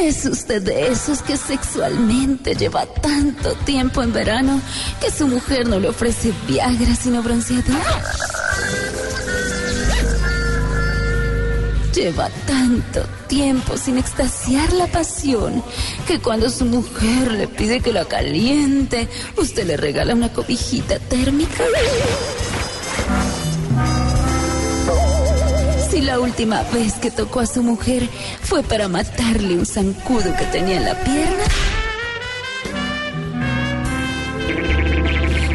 ¿Es usted de esos que sexualmente lleva tanto tiempo en verano que su mujer no le ofrece Viagra sino bronceador? Lleva tanto tiempo sin extasiar la pasión que cuando su mujer le pide que la caliente, usted le regala una cobijita térmica. La última vez que tocó a su mujer fue para matarle un zancudo que tenía en la pierna.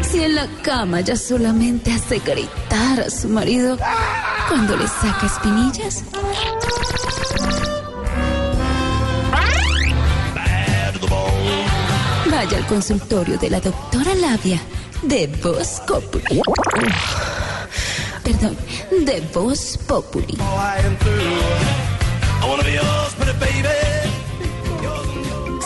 Si en la cama ya solamente hace gritar a su marido cuando le saca espinillas. Vaya al consultorio de la doctora Labia de Voz Populi. Perdón, de Voz Populi.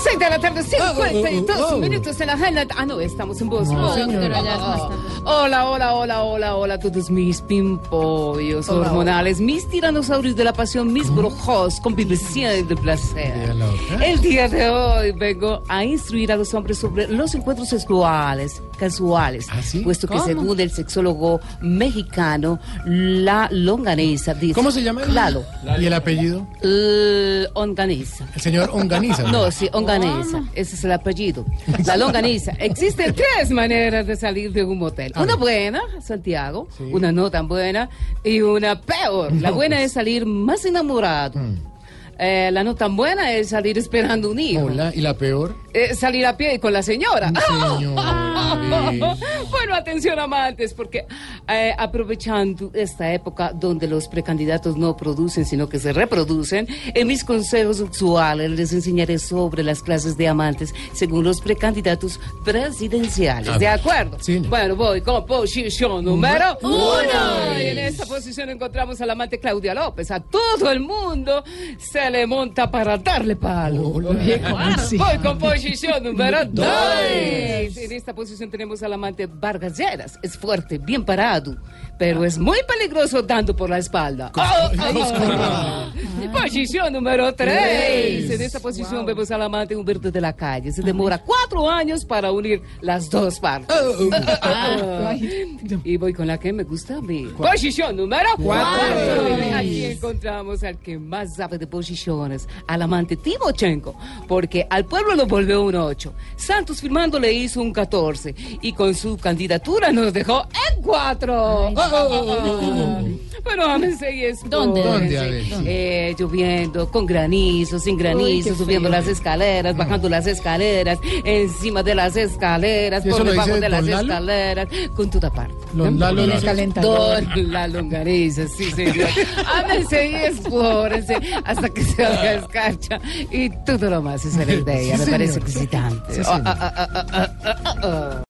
Seis de la tarde, 52 minutos en la agenda. Ah, no, estamos en voz. Hola, hola, hola, hola, hola a todos mis pimpollos hormonales, mis tiranosaurios de la pasión, mis brujos con vibración de placer. El día de hoy vengo a instruir a los hombres sobre los encuentros sexuales casuales, ¿Ah, sí? puesto que según el sexólogo mexicano, la longanesa dice... ¿Cómo se llama? Lalo. ¿Y el apellido? L- Onganiza. El señor Onganiza. No, sí, onganiza. Ese es el apellido. La longaniza. Existen tres maneras de salir de un motel. A Una ver. buena, Santiago. Sí. Una no tan buena. Y una peor. La No, buena pues. es salir más enamorado. Mm. Eh, la no tan buena es salir esperando un hijo. Hola, ¿y la peor? Eh, salir a pie con la señora. Señor. bueno, atención amantes, porque eh, aprovechando esta época donde los precandidatos no producen, sino que se reproducen, en mis consejos sexuales les enseñaré sobre las clases de amantes según los precandidatos presidenciales. ¿De acuerdo? Sí. Bueno, voy con posición número Uno. Y en esta posición encontramos a la amante Claudia López. A todo el mundo se le monta para darle palo. Hola. Voy con posición número. Dos. En esta posición tenemos al amante Vargas Lleras. Es fuerte, bien parado, pero es muy peligroso dando por la espalda. Oh, oh, oh. Posición número tres. En esta posición vemos al amante Humberto de la Calle. Se demora cuatro años para unir las dos partes. Oh, Ah. Y voy con la que me gusta a mí. Posición número cuatro. Aquí encontramos al que más sabe de posiciones, al amante Timochenko, porque al pueblo lo volvió un 8. Santos firmando le hizo un 14 y con su candidatura nos dejó en 4. Bueno, ámense y es ¿Dónde? ¿Dónde? A ver, eh, lloviendo, con granizo, sin granizo, subiendo las escaleras, bajando las escaleras, encima de las escaleras, ¿Y eso por debajo de las Lalo? escaleras, con toda parte. Don Lalo dice- Don la longaniza, sí, señor. Ámense y explórense hasta que se haga escarcha y todo lo más. Esa es la idea, Sí, me parece excitante. Sí, Ah, ah,